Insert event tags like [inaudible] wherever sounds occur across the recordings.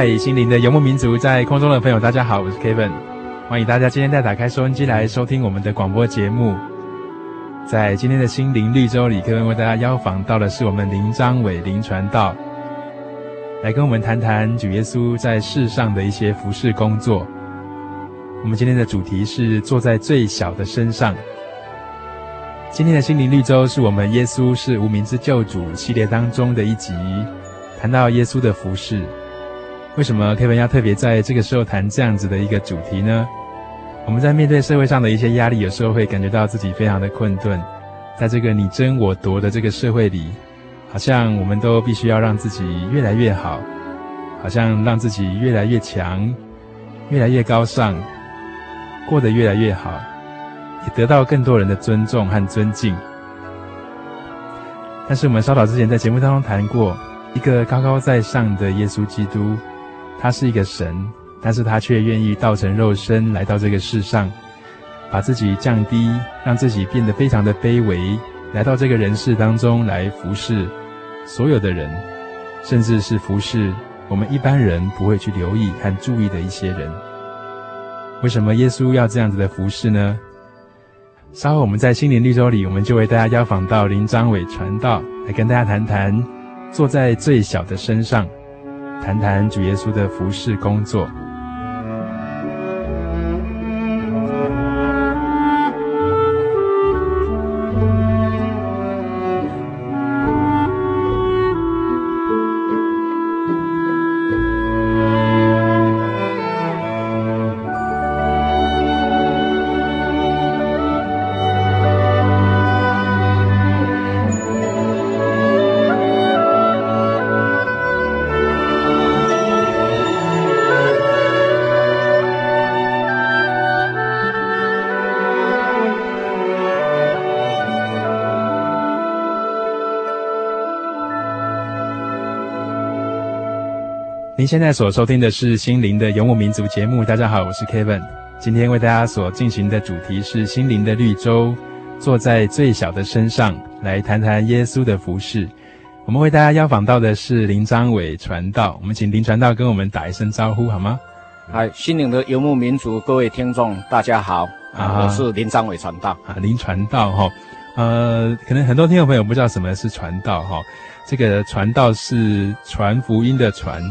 嗨，心灵的游牧民族，在空中的朋友，大家好，我是 Kevin，欢迎大家今天再打开收音机来收听我们的广播节目。在今天的心灵绿洲里，Kevin 为大家邀访到的是我们林张伟林传道，来跟我们谈谈主耶稣在世上的一些服事工作。我们今天的主题是坐在最小的身上。今天的心灵绿洲是我们耶稣是无名之救主系列当中的一集，谈到耶稣的服事。为什么 Kevin 要特别在这个时候谈这样子的一个主题呢？我们在面对社会上的一些压力，有时候会感觉到自己非常的困顿，在这个你争我夺的这个社会里，好像我们都必须要让自己越来越好，好像让自己越来越强，越来越高尚，过得越来越好，也得到更多人的尊重和尊敬。但是我们稍早之前在节目当中谈过，一个高高在上的耶稣基督。他是一个神，但是他却愿意道成肉身来到这个世上，把自己降低，让自己变得非常的卑微，来到这个人世当中来服侍所有的人，甚至是服侍我们一般人不会去留意和注意的一些人。为什么耶稣要这样子的服侍呢？稍后我们在心灵绿洲里，我们就为大家邀访到林章伟传道，来跟大家谈谈坐在最小的身上。谈谈主耶稣的服饰工作。您现在所收听的是《心灵的游牧民族》节目。大家好，我是 Kevin。今天为大家所进行的主题是“心灵的绿洲”，坐在最小的身上，来谈谈耶稣的服事。我们为大家邀访到的是林章伟传道。我们请林传道跟我们打一声招呼好吗？嗨，心灵的游牧民族，各位听众，大家好啊！我是林章伟传道啊，林传道哈。呃，可能很多听众朋友不知道什么是传道哈。这个传道是传福音的传。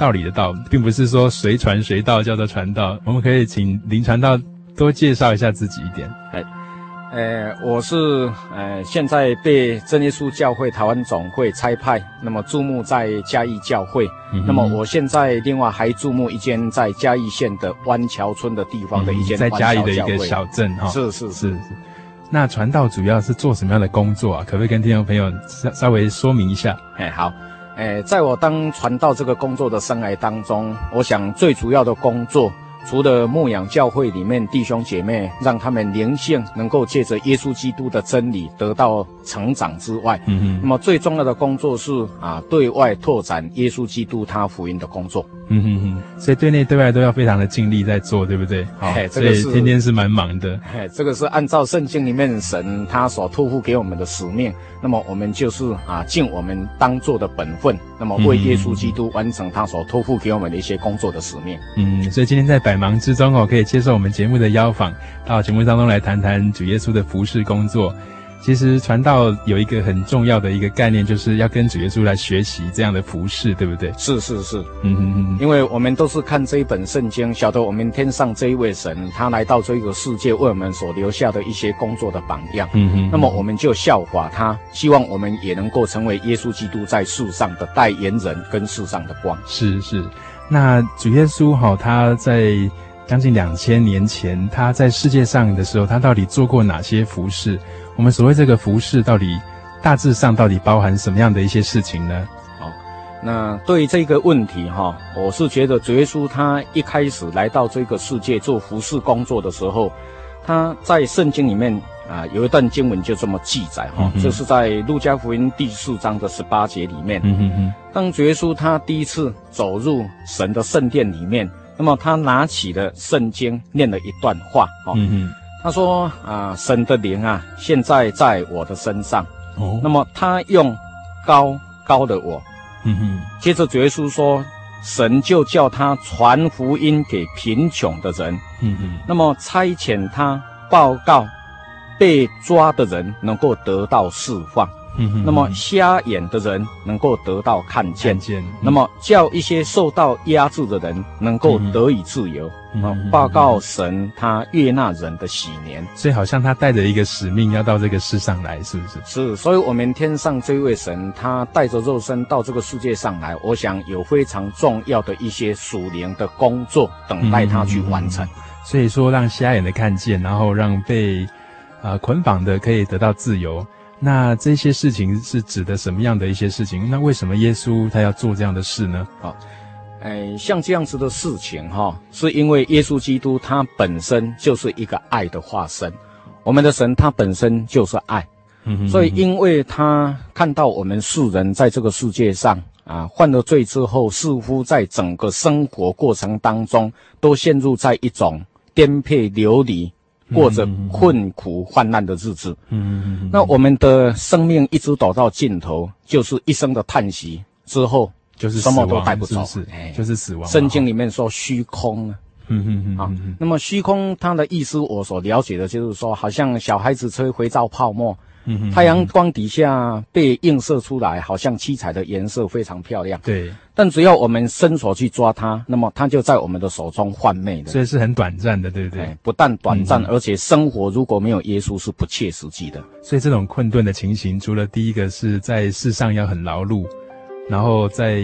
道理的道，并不是说随传随到叫做传道。我们可以请林传道多介绍一下自己一点。哎，呃，我是呃，现在被真耶稣教会台湾总会差派，那么注目在嘉义教会。嗯、那么我现在另外还注目一间在嘉义县的湾桥村的地方的一间、嗯、在嘉义的一个小镇哈。是是是是。那传道主要是做什么样的工作啊？可不可以跟听众朋友稍稍微说明一下？哎，好。诶，在我当传道这个工作的生涯当中，我想最主要的工作除了牧养教会里面弟兄姐妹，让他们灵性能够借着耶稣基督的真理得到成长之外，嗯嗯，那么最重要的工作是啊，对外拓展耶稣基督他福音的工作，嗯哼哼，所以对内对外都要非常的尽力在做，对不对？好，这个是天天是蛮忙的，嘿，这个是按照圣经里面神他所托付给我们的使命，那么我们就是啊尽我们当做的本分，那么为耶稣基督完成他所托付给我们的一些工作的使命，嗯，所以今天在百忙之中哦，可以接受我们节目的邀访，到节目当中来谈谈主耶稣的服事工作。其实传道有一个很重要的一个概念，就是要跟主耶稣来学习这样的服饰，对不对？是是是，嗯嗯嗯，因为我们都是看这一本圣经，晓得我们天上这一位神，他来到这个世界为我们所留下的一些工作的榜样，嗯嗯，那么我们就效法他，希望我们也能够成为耶稣基督在世上的代言人跟世上的光。是是，那主耶稣哈，他在将近两千年前他在世界上的时候，他到底做过哪些服事？我们所谓这个服饰，到底大致上到底包含什么样的一些事情呢？好，那对于这个问题哈，我是觉得主耶稣他一开始来到这个世界做服饰工作的时候，他在圣经里面啊有一段经文就这么记载哈，就是在路加福音第四章的十八节里面。当主耶稣他第一次走入神的圣殿里面，那么他拿起了圣经念了一段话。嗯哼。他说：“啊，神的灵啊，现在在我的身上。哦，那么他用高高的我。嗯哼。接着主耶稣说，神就叫他传福音给贫穷的人。嗯哼。那么差遣他报告被抓的人能够得到释放。”嗯哼，那么瞎眼的人能够得到看见，看见，那么叫一些受到压制的人能够得以自由。嗯，报告神他悦纳人的喜年，所以好像他带着一个使命要到这个世上来，是不是？是，所以我们天上这位神他带着肉身到这个世界上来，我想有非常重要的一些属灵的工作等待他去完成。所以说，让瞎眼的看见，然后让被呃捆绑的可以得到自由。那这些事情是指的什么样的一些事情？那为什么耶稣他要做这样的事呢？好，哎，像这样子的事情哈，是因为耶稣基督他本身就是一个爱的化身，我们的神他本身就是爱，嗯哼，所以因为他看到我们世人在这个世界上啊犯了罪之后，似乎在整个生活过程当中都陷入在一种颠沛流离。过着困苦患难的日子，嗯，那我们的生命一直走到尽头，就是一生的叹息之后，就是什么都带不走，是，就是死亡。圣经里面说虚空啊，嗯嗯嗯，啊，那么虚空它的意思，我所了解的就是说，好像小孩子吹肥皂泡沫。嗯，太阳光底下被映射出来，好像七彩的颜色非常漂亮。对，但只要我们伸手去抓它，那么它就在我们的手中幻灭的。所以是很短暂的，对不对？不但短暂，嗯，而且生活如果没有耶稣是不切实际的。所以这种困顿的情形，除了第一个是在世上要很劳碌，然后在。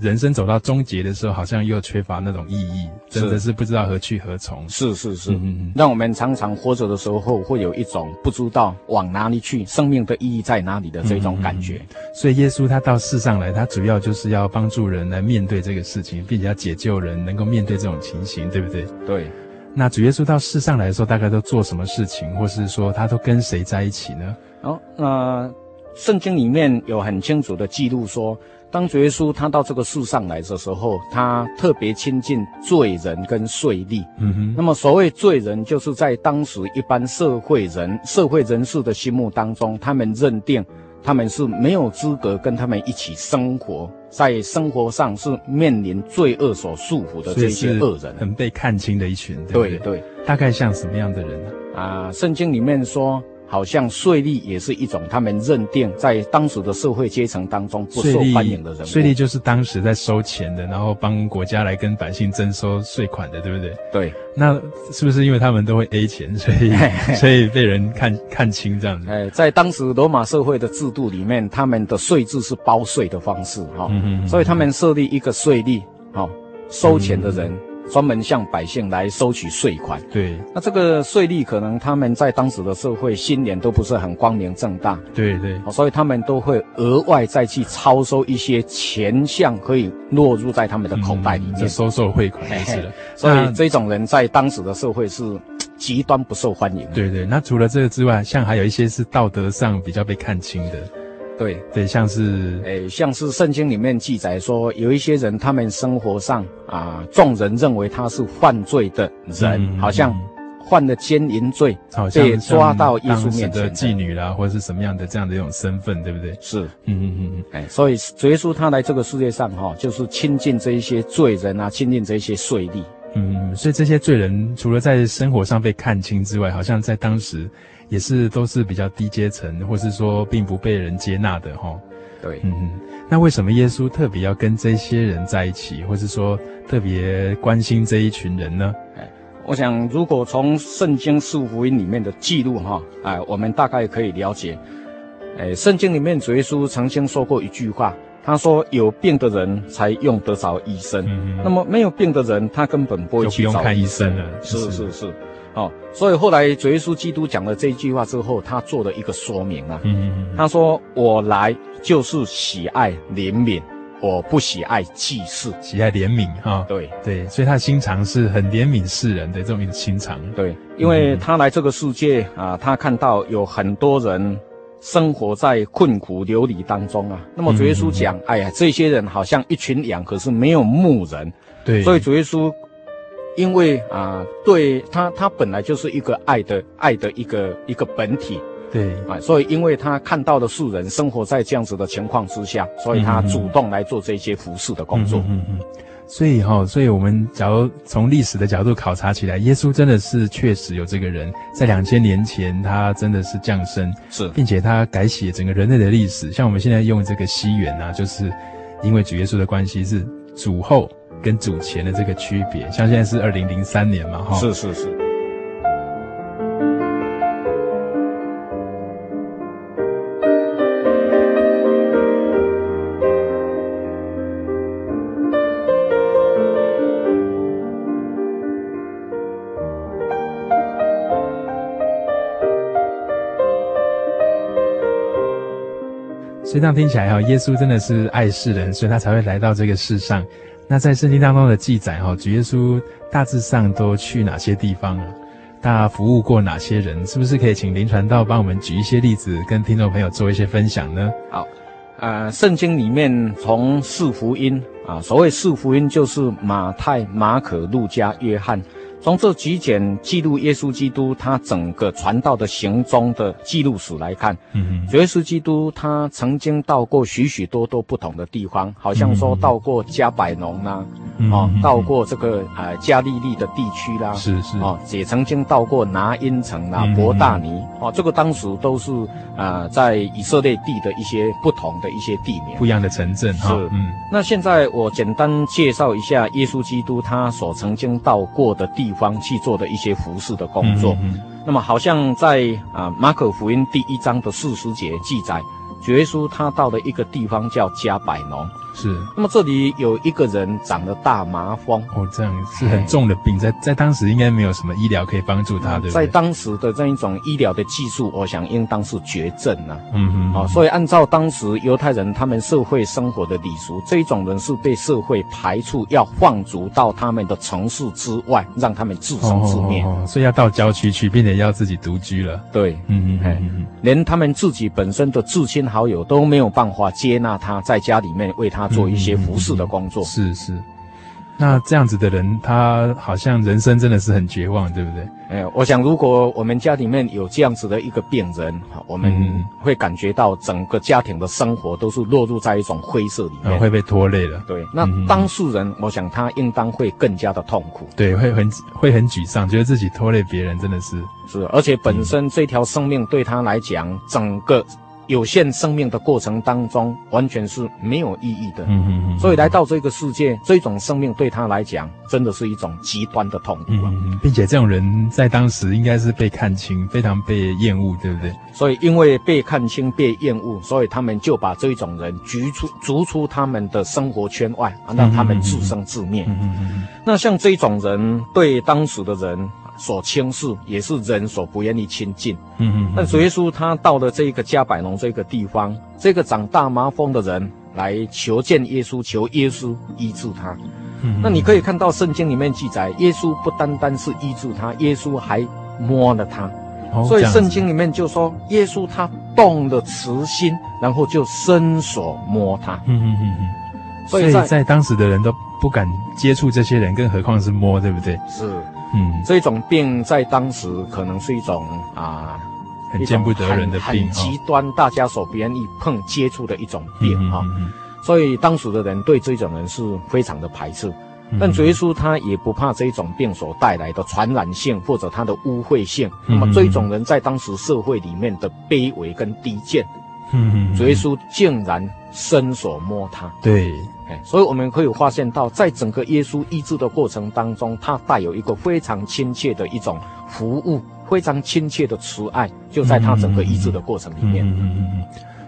人生走到终结的时候，好像又缺乏那种意义，真的是不知道何去何从。是是是，嗯，让我们常常活着的时候，会有一种不知道往哪里去，生命的意义在哪里的这种感觉。嗯，所以耶稣他到世上来，他主要就是要帮助人来面对这个事情，并且要解救人，能够面对这种情形，对不对？对。那主耶稣到世上来的时候，大概都做什么事情，或是说他都跟谁在一起呢？哦，那圣经里面有很清楚的记录说。当主耶稣他到这个世上来的时候，他特别亲近罪人跟税吏。嗯哼。那么所谓罪人，就是在当时一般社会人、社会人士的心目当中，他们认定他们是没有资格跟他们一起生活，在生活上是面临罪恶所束缚的这些恶人，很被看清的一群。对对，对对，大概像什么样的人呢？啊，圣经里面说。好像税吏也是一种他们认定在当时的社会阶层当中不受欢迎的人物。税吏就是当时在收钱的，然后帮国家来跟百姓征收税款的，对不对？对。那是不是因为他们都会 A 钱，所以 [laughs] 所以被人看看轻这样子？哎，在当时罗马社会的制度里面，他们的税制是包税的方式哈，所以他们设立一个税吏，好、哦、收钱的人。嗯专门向百姓来收取税款。对，那这个税吏可能他们在当时的社会新年都不是很光明正大。对对，所以他们都会额外再去超收一些钱项，可以落入在他们的口袋里面，就、嗯、收受贿款就是了。所以这种人在当时的社会是极端不受欢迎。对对，那除了这个之外，像还有一些是道德上比较被看轻的。对。对，像是诶，像是圣经里面记载说，有一些人，他们生活上啊，众人认为他是犯罪的人，嗯、好像犯了奸淫罪，好像被抓到耶稣面前的。妓女啦，或者是什么样的这样的一种身份，对不对？是，嗯嗯嗯嗯，哎，所以主耶稣他来这个世界上哈，就是亲近这一些罪人啊，亲近这一些税吏，嗯，所以这些罪人除了在生活上被看清之外，好像在当时。也是都是比较低阶层，或是说并不被人接纳的哈。对，嗯，那为什么耶稣特别要跟这些人在一起，或是说特别关心这一群人呢？哎，我想如果从圣经四福音里面的记录哈，哎，我们大概可以了解，哎，圣经里面主耶稣曾经说过一句话，他说有病的人才用得着医生，嗯，那么没有病的人他根本不会用看医生了。是是是。是哦，所以后来主耶稣基督讲了这一句话之后，他做了一个说明啊。嗯嗯嗯。他说：“我来就是喜爱怜悯，我不喜爱祭祀。”喜爱怜悯哈。对对，所以他心肠是很怜悯世人的这种心肠。对，因为他来这个世界啊，他看到有很多人生活在困苦流离当中啊。那么主耶稣讲：“哎呀，这些人好像一群羊，可是没有牧人。”对，所以主耶稣。因为啊，对他，他本来就是一个爱的爱的一个一个本体，对啊，所以因为他看到的世人生活在这样子的情况之下，所以他主动来做这些服饰的工作。嗯嗯，嗯，所以哈、哦，所以我们假如从历史的角度考察起来，耶稣真的是确实有这个人，在两千年前他真的是降生，是，并且他改写整个人类的历史。像我们现在用这个西元啊，就是因为主耶稣的关系是主后。跟主前的这个区别，像现在是二零零三年嘛，哈，是是是。所以这样听起来哈，耶稣真的是爱世人，所以他才会来到这个世上。那在圣经当中的记载哈，主耶稣大致上都去哪些地方啊？他服务过哪些人？是不是可以请林传道帮我们举一些例子，跟听众朋友做一些分享呢？好，呃，圣经里面从四福音啊，所谓四福音就是马太、马可、路加、约翰。从这几卷记录耶稣基督他整个传道的行踪的记录史来看，嗯哼，耶稣基督他曾经到过许许多多不同的地方，好像说到过加百农啦，嗯、哦，到过这个呃加利利的地区啦，是是，哦，也曾经到过拿因城啦、伯大尼，哦，这个当时都是呃在以色列地的一些不同的一些地名，不一样的城镇，是，嗯。那现在我简单介绍一下耶稣基督他所曾经到过的地方去做的一些服饰的工作，嗯嗯，那么好像在啊马可福音第一章的四十节记载，主耶稣他到了一个地方叫加百农。是，那么这里有一个人长了大麻风哦，这样是很重的病，在在当时应该没有什么医疗可以帮助他，对不对？在当时的这一种医疗的技术，我想应当是绝症啊。嗯嗯，啊，所以按照当时犹太人他们社会生活的礼俗，这一种人是被社会排除，要放逐到他们的城市之外，让他们自生自灭。哦，所以要到郊区去，并且要自己独居了。对，嗯嗯嗯嗯，连他们自己本身的至亲好友都没有办法接纳他，在家里面为他。他做一些服侍的工作，是是。那这样子的人，他好像人生真的是很绝望，对不对？哎，我想如果我们家里面有这样子的一个病人，我们会感觉到整个家庭的生活都是落入在一种灰色里面，嗯、会被拖累了。对，那当事人，我想他应当会更加的痛苦，对，会很会很沮丧，觉得自己拖累别人，真的是是。而且本身这条生命对他来讲，整个。有限生命的过程当中，完全是没有意义的。嗯嗯嗯。所以来到这个世界，这种生命对他来讲，真的是一种极端的痛苦啊。嗯嗯。并且这种人在当时应该是被看清，非常被厌恶，对不对？所以因为被看清、被厌恶，所以他们就把这种人逐出、逐出他们的生活圈外，让他们自生自灭。嗯嗯嗯。那像这种人，对当时的人。所轻视也是人所不愿意亲近。嗯嗯。但主耶稣他到了这个加百农这个地方，这个长大麻风的人来求见耶稣，求耶稣医治他。嗯。那你可以看到圣经里面记载，耶稣不单单是医治他，耶稣还摸了他。哦。所以圣经里面就说，耶稣他动了慈心，然后就伸手摸他。嗯嗯嗯嗯。所以在当时的人都不敢接触这些人，更何况是摸，对不对？是。嗯，这种病在当时可能是一种啊，很见不得人的病，很极端，大家所不愿意碰接触的一种病哈。所以当时的人对这种人是非常的排斥。但主耶稣他也不怕这种病所带来的传染性或者他的污秽性。那么这种人在当时社会里面的卑微跟低贱，嗯，主耶稣竟然伸手摸他。对。所以我们可以发现到，在整个耶稣医治的过程当中，他带有一个非常亲切的一种服务，非常亲切的慈爱，就在他整个医治的过程里面。嗯嗯嗯。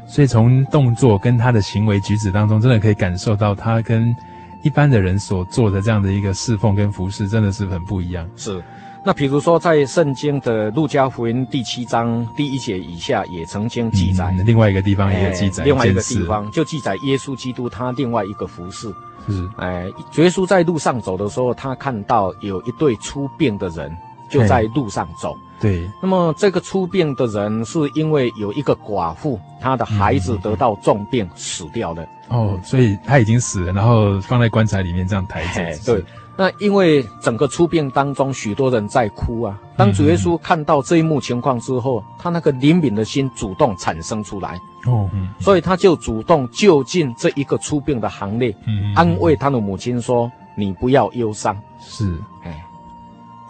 所以从动作跟他的行为举止当中，真的可以感受到他跟一般的人所做的这样的一个侍奉跟服侍，真的是很不一样。是。那比如说，在圣经的路加福音第七章第一节以下，也曾经记载、嗯。另外一个地方也有记载、哎。另外一个地方就记载耶稣基督他另外一个服饰。是。哎，耶稣在路上走的时候，他看到有一对出殡的人就在路上走。对。那么这个出殡的人是因为有一个寡妇，她的孩子得到重病死掉了。哦，所以他已经死了，然后放在棺材里面这样抬着。哎，对。那因为整个出殡当中，许多人在哭啊。当主耶稣看到这一幕情况之后，他那个怜悯的心主动产生出来。哦，嗯，所以他就主动就近这一个出殡的行列，安慰他的母亲说：“你不要忧伤。”是，哎。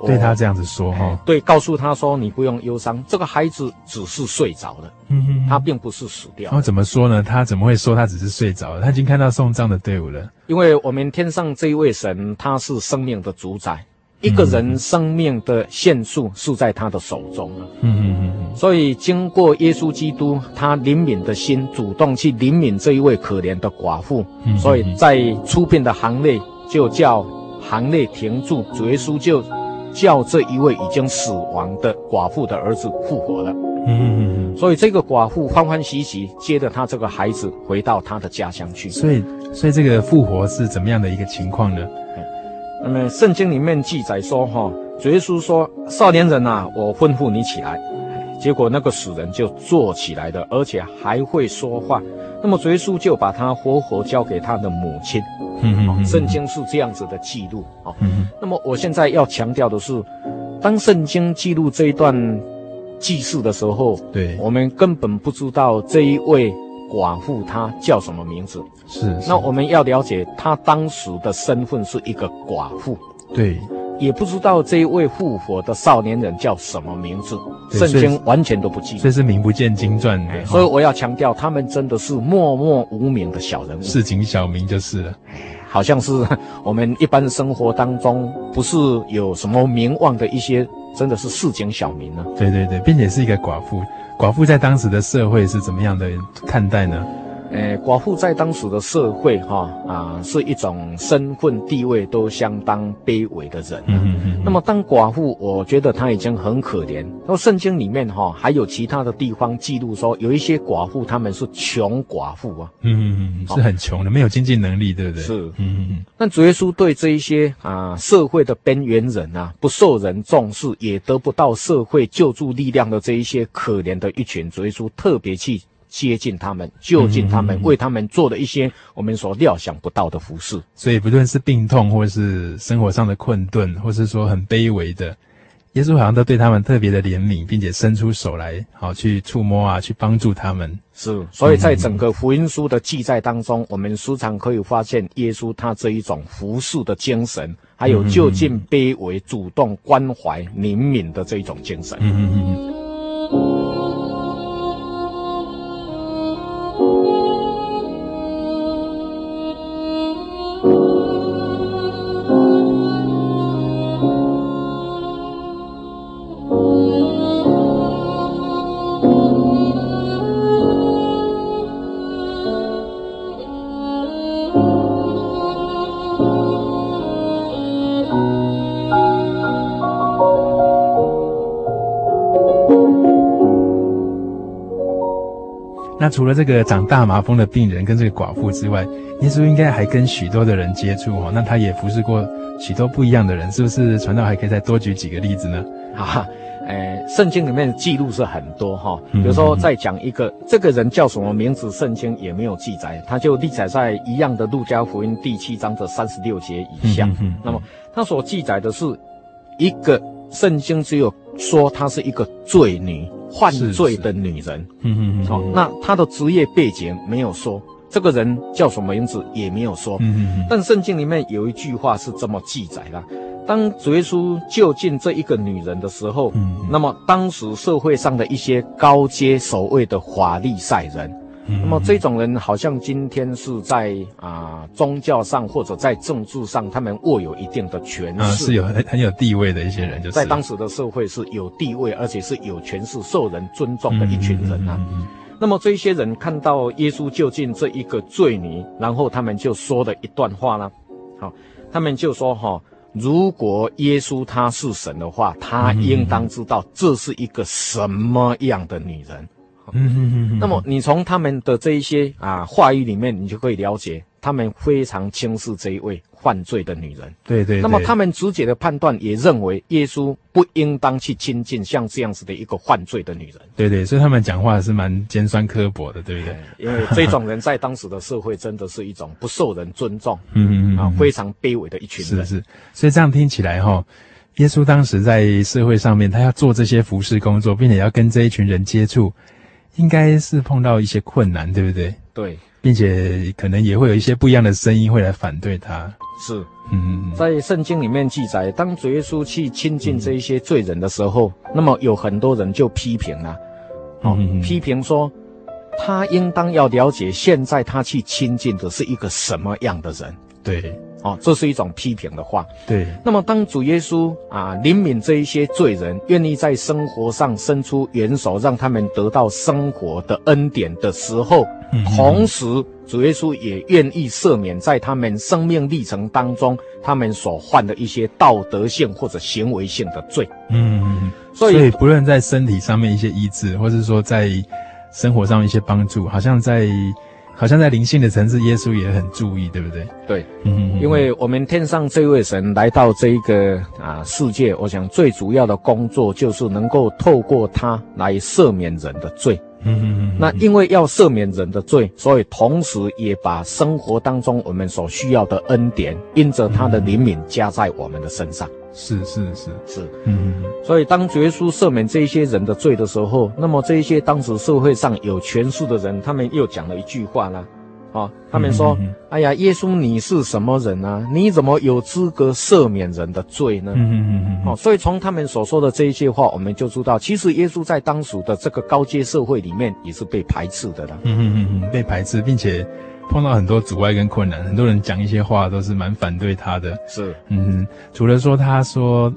对他这样子说哈，对，告诉他说，你不用忧伤，这个孩子只是睡着了，嗯哼，他并不是死掉。然后怎么说呢？他怎么会说他只是睡着了？他已经看到送葬的队伍了。因为我们天上这一位神，他是生命的主宰，一个人生命的限数是在他的手中。嗯嗯嗯。所以经过耶稣基督，他怜悯的心，主动去怜悯这一位可怜的寡妇，所以在出殡的行列就叫行列停住，主耶稣就。叫这一位已经死亡的寡妇的儿子复活了，嗯嗯嗯，所以这个寡妇欢欢喜喜接着他这个孩子回到他的家乡去。所以，所以这个复活是怎么样的一个情况呢？那么圣经里面记载说，哈，主耶稣说：“少年人啊，我吩咐你起来。”结果那个死人就坐起来了，而且还会说话。那么主耶稣就把他活活交给他的母亲。嗯嗯，圣经是这样子的记录啊。嗯，那么我现在要强调的是，当圣经记录这一段记事的时候，对，我们根本不知道这一位寡妇她叫什么名字。是，是，那我们要了解她当时的身份是一个寡妇。对。也不知道这一位复活的少年人叫什么名字，圣经完全都不记。这是名不见经传的，所以我要强调，他们真的是默默无名的小人物，市井小民就是了。好像是 [laughs] 我们一般生活当中不是有什么名望的一些，真的是市井小民呢。对对对，并且是一个寡妇，寡妇在当时的社会是怎么样的看待呢？呃，寡妇在当时的社会，哈啊，是一种身份地位都相当卑微的人。嗯嗯嗯。那么当寡妇，我觉得她已经很可怜。那圣经里面哈还有其他的地方记录说，有一些寡妇他们是穷寡妇啊。嗯嗯嗯，是很穷的，没有经济能力，对不对？是。嗯嗯嗯。但主耶稣对这一些啊社会的边缘人啊，不受人重视，也得不到社会救助力量的这一些可怜的一群，主耶稣特别去。接近他们，就近他们，为他们做的一些我们所料想不到的服饰。所以，不论是病痛，或是生活上的困顿，或是说很卑微的，耶稣好像都对他们特别的怜悯，并且伸出手来，好去触摸啊，去帮助他们。是，所以在整个福音书的记载当中，我们时常可以发现耶稣他这一种服侍的精神，还有就近卑微、主动关怀、怜悯的这一种精神。嗯嗯嗯。除了这个长大麻风的病人跟这个寡妇之外，耶稣应该还跟许多的人接触哦。那他也服侍过许多不一样的人，是不是？传道还可以再多举几个例子呢？啊，诶，圣经里面记录是很多哈。比如说，再讲一个，这个人叫什么名字，圣经也没有记载，他就记载在一样的路加福音第七章的三十六节以下。那么，他所记载的是一个圣经只有说她是一个罪女。犯罪的女人，嗯嗯嗯，好，那她的职业背景没有说，这个人叫什么名字也没有说，嗯嗯，但圣经里面有一句话是这么记载的：当主耶稣就近这一个女人的时候，嗯，那么当时社会上的一些高阶所谓的法利赛人。嗯、那么这种人好像今天是在啊、呃、宗教上或者在政治上，他们握有一定的权势，啊、是有很很有地位的一些人，就是在当时的社会是有地位，而且是有权势、受人尊重的一群人啊。嗯嗯嗯、那么这些人看到耶稣就近这一个罪女，然后他们就说了一段话呢。好，他们就说哈，如果耶稣他是神的话，他应当知道这是一个什么样的女人。嗯嗯嗯，那么你从他们的这一些啊话语里面，你就可以了解，他们非常轻视这一位犯罪的女人。对，对对。那么他们直接的判断也认为，耶稣不应当去亲近像这样子的一个犯罪的女人。对对，所以他们讲话是蛮尖酸刻薄的，对不对？因为这种人在当时的社会真的是一种不受人尊重，[laughs] 嗯嗯嗯啊，非常卑微的一群人。是是。所以这样听起来哈，耶稣当时在社会上面，他要做这些服侍工作，并且要跟这一群人接触。应该是碰到一些困难，对不对？对，并且可能也会有一些不一样的声音会来反对他。是，嗯，在圣经里面记载，当主耶稣去亲近这一些罪人的时候，嗯、那么有很多人就批评了，哦，嗯、批评说他应当要了解现在他去亲近的是一个什么样的人。对。哦，这是一种批评的话。对。那么，当主耶稣啊怜悯这一些罪人，愿意在生活上伸出援手，让他们得到生活的恩典的时候，嗯、同时主耶稣也愿意赦免在他们生命历程当中他们所犯的一些道德性或者行为性的罪。嗯，所以，所以不论在身体上面一些医治，或是说在生活上一些帮助，好像在。好像在灵性的层次，耶稣也很注意，对不对？对，嗯，因为我们天上这位神来到这一个啊世界，我想最主要的工作就是能够透过他来赦免人的罪。嗯嗯嗯。那因为要赦免人的罪，所以同时也把生活当中我们所需要的恩典，因着他的怜悯加在我们的身上。是是是是，嗯，所以当耶稣赦免这一些人的罪的时候，那么这一些当时社会上有权势的人，他们又讲了一句话啦，啊，他们说：“嗯、哎呀，耶稣你是什么人啊？你怎么有资格赦免人的罪呢？”嗯嗯嗯，哦，所以从他们所说的这一些话，我们就知道，其实耶稣在当时的这个高阶社会里面也是被排斥的了。嗯嗯嗯，被排斥，并且。碰到很多阻碍跟困难，很多人讲一些话都是蛮反对他的。是，嗯，除了说他说，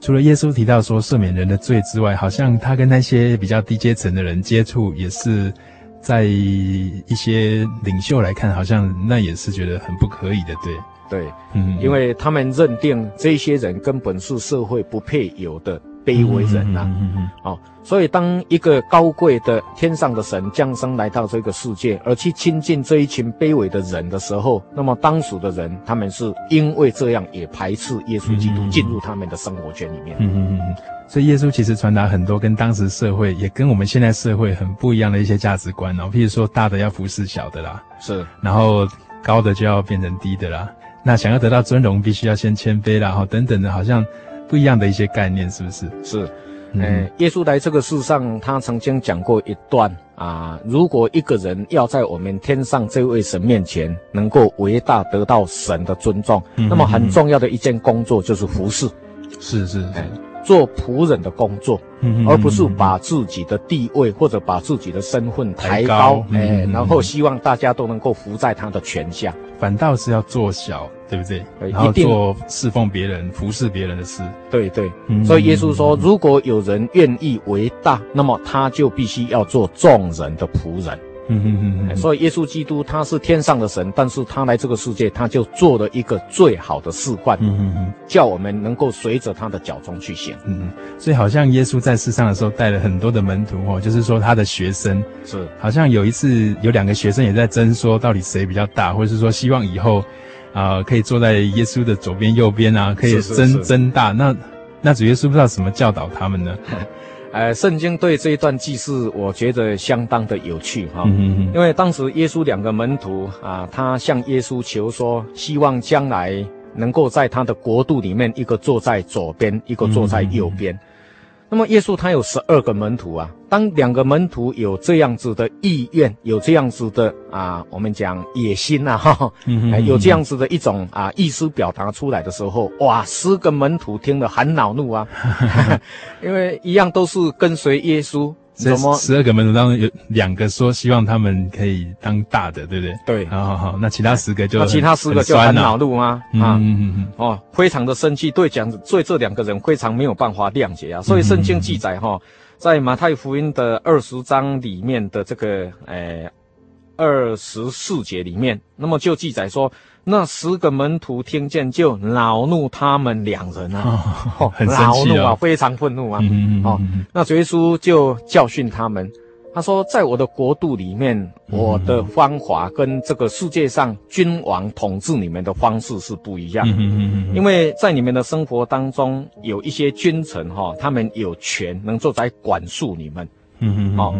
除了耶稣提到说赦免人的罪之外，好像他跟那些比较低阶层的人接触，也是在一些领袖来看，好像那也是觉得很不可以的，对，对，嗯，因为他们认定这些人根本是社会不配有的。卑微人呐、啊，嗯嗯嗯、哦，所以当一个高贵的天上的神降生来到这个世界，而去亲近这一群卑微的人的时候，那么当时的人他们是因为这样也排斥耶稣基督进入他们的生活圈里面。嗯嗯嗯。所以耶稣其实传达很多跟当时社会也跟我们现在社会很不一样的一些价值观哦，譬如说大的要服侍小的啦，是，然后高的就要变成低的啦，那想要得到尊荣，必须要先谦卑啦，然后等等的，好像。不一样的一些概念，是不是？是，嗯，耶稣来这个世上，他曾经讲过一段啊，如果一个人要在我们天上这位神面前能够伟大得到神的尊重，嗯、那么很重要的一件工作就是服侍，是是，是，哎，做仆人的工作，嗯、而不是把自己的地位或者把自己的身份抬高，哎，然后希望大家都能够服在他的权下，反倒是要做小。对不对？然后做侍奉别人、服侍别人的事。对对，嗯、所以耶稣说，如果有人愿意为大，那么他就必须要做众人的仆人。嗯嗯嗯嗯。所以耶稣基督他是天上的神，但是他来这个世界，他就做了一个最好的示范，嗯嗯嗯，叫我们能够随着他的脚中去行。嗯，所以好像耶稣在世上的时候带了很多的门徒哦，就是说他的学生是，好像有一次有两个学生也在争说到底谁比较大，或者是说希望以后啊、呃、可以坐在耶稣的左边右边啊，可以争争大。那那主耶稣不知道怎么教导他们呢？呃，圣经对这一段记事，我觉得相当的有趣哈。因为当时耶稣两个门徒啊，他向耶稣求说，希望将来能够在他的国度里面，一个坐在左边，一个坐在右边。那么耶稣他有十二个门徒啊，当两个门徒有这样子的意愿，有这样子的啊，我们讲野心呐，哈，有这样子的一种啊意思表达出来的时候，哇，十个门徒听了很恼怒啊，[laughs] [laughs] 因为一样都是跟随耶稣。什么？十二个门徒当中有两个说希望他们可以当大的，对不对？对。好好好，那其他十个就那其他十个就很恼怒吗？啊，嗯嗯嗯哦，非常的生气，对讲对这两个人非常没有办法谅解啊。所以圣经记载哈，在马太福音的二十章里面的这个诶二十四节里面，那么就记载说。那十个门徒听见就恼怒他们两人啊，哦、很生气、哦、怒啊，非常愤怒啊。嗯嗯嗯哦，那主耶稣就教训他们，他说：“在我的国度里面，我的方法跟这个世界上君王统治你们的方式是不一样。嗯嗯嗯，因为在你们的生活当中，有一些君臣哈，他们有权能够在管束你们。嗯嗯哦，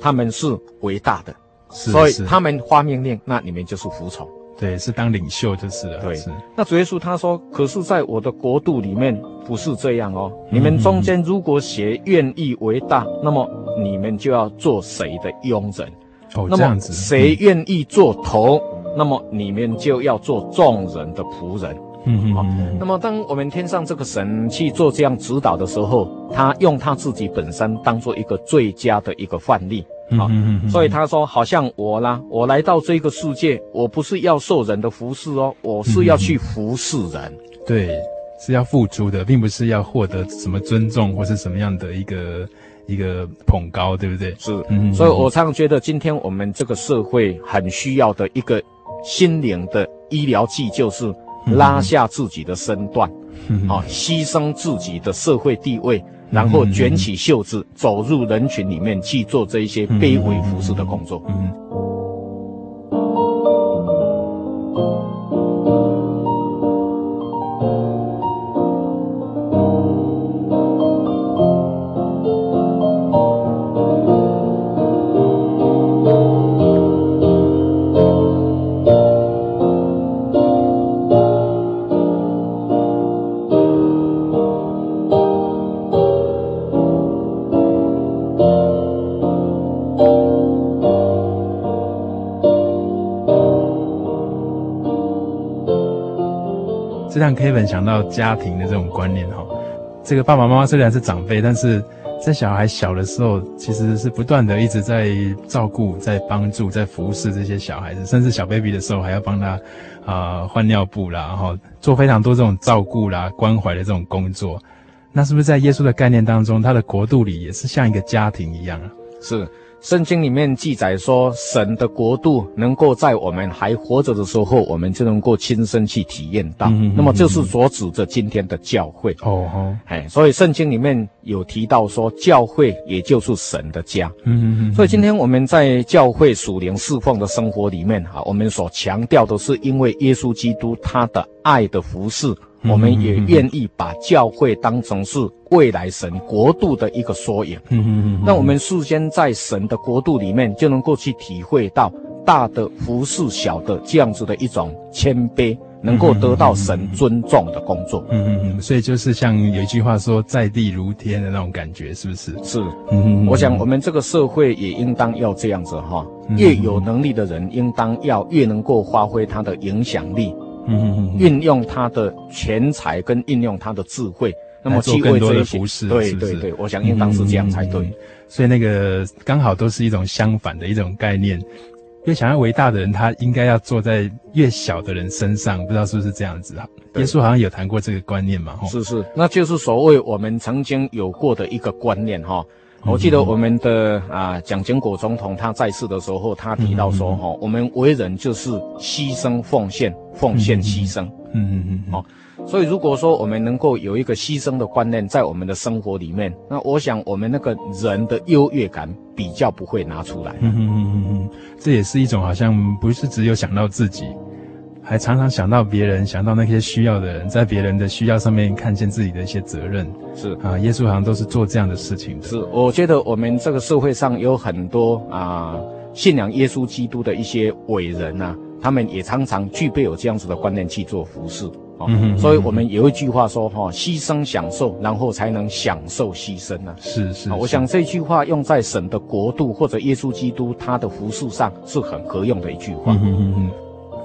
他们是伟大的，是所以他们发命令，那你们就是服从。”对，是当领袖就是了。对，是。那主耶稣他说：“可是，在我的国度里面不是这样哦。你们中间如果谁愿意为大，那么你们就要做谁的佣人。哦，这样子。谁愿意做头，那么你们就要做众人的仆人。嗯嗯。那么，当我们天上这个神去做这样指导的时候，他用他自己本身当做一个最佳的一个范例。”好，所以他说，好像我啦，我来到这个世界，我不是要受人的服侍哦，我是要去服侍人。对，是要付出的，并不是要获得什么尊重或是什么样的一个一个捧高，对不对？是，嗯，所以我常常觉得，今天我们这个社会很需要的一个心灵的医疗剂，就是拉下自己的身段，啊，牺牲自己的社会地位。然后卷起袖子，嗯、走入人群里面去做这一些卑微服饰的工作。嗯。让 Kevin 想到家庭的这种观念哈，这个爸爸妈妈虽然是长辈，但是在小孩小的时候，其实是不断的一直在照顾、在帮助、在服侍这些小孩子，甚至小 baby 的时候还要帮他啊、换尿布啦，然后做非常多这种照顾啦、关怀的这种工作。那是不是在耶稣的概念当中，他的国度里也是像一个家庭一样啊？是。圣经里面记载说，神的国度能够在我们还活着的时候，我们就能够亲身去体验到。那么，就是所指着今天的教会。哦吼，哎，所以圣经里面有提到说，教会也就是神的家。嗯哼哼哼，所以今天我们在教会属灵侍奉的生活里面，哈，我们所强调的是，因为耶稣基督他的爱的服事。我们也愿意把教会当成是未来神国度的一个缩影。嗯嗯嗯。那我们事先在神的国度里面，就能够去体会到大的服侍小的这样子的一种谦卑，能够得到神尊重的工作。嗯嗯嗯。所以就是像有一句话说“在地如天”的那种感觉，是不是？是。嗯嗯。我想我们这个社会也应当要这样子哈，越有能力的人，应当要越能够发挥他的影响力。嗯嗯嗯，运用他的钱财跟运用他的智慧，那么做更多的服饰，对对对，我想应当是这样才对。嗯、所以那个刚好都是一种相反的一种概念。越想要伟大的人，他应该要坐在越小的人身上，不知道是不是这样子啊？耶稣好像有谈过这个观念嘛？是是，那就是所谓我们曾经有过的一个观念哈。我记得我们的啊蒋经国总统他在世的时候，他提到说哈，我们为人就是牺牲奉献，奉献牺牲。嗯嗯嗯。哦，所以如果说我们能够有一个牺牲的观念在我们的生活里面，那我想我们那个人的优越感比较不会拿出来。嗯嗯嗯嗯，这也是一种好像不是只有想到自己。还常常想到别人，想到那些需要的人，在别人的需要上面看见自己的一些责任。是啊，耶稣好像都是做这样的事情的。是，我觉得我们这个社会上有很多啊，信仰耶稣基督的一些伟人呐、啊，他们也常常具备有这样子的观念去做服事。哦、嗯哼，所以我们有一句话说哈，牺牲享受，然后才能享受牺牲呢、啊。是是，我想这句话用在神的国度或者耶稣基督他的服事上是很合用的一句话。嗯哼哼哼。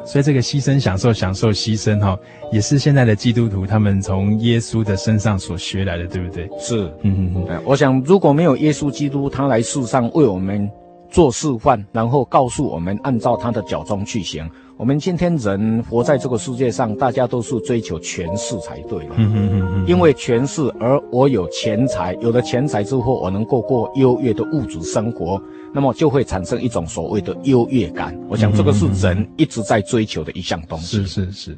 所以这个牺牲、享受、享受、牺牲，哈，也是现在的基督徒他们从耶稣的身上所学来的，对不对？是，嗯嗯嗯。我想如果没有耶稣基督，他来世上为我们做示范，然后告诉我们按照他的脚中去行。我们今天人活在这个世界上，大家都是追求权势才对的。因为权势，而我有钱财，有了钱财之后，我能够过优越的物质生活，那么就会产生一种所谓的优越感。我想这个是人一直在追求的一项东西。是是是。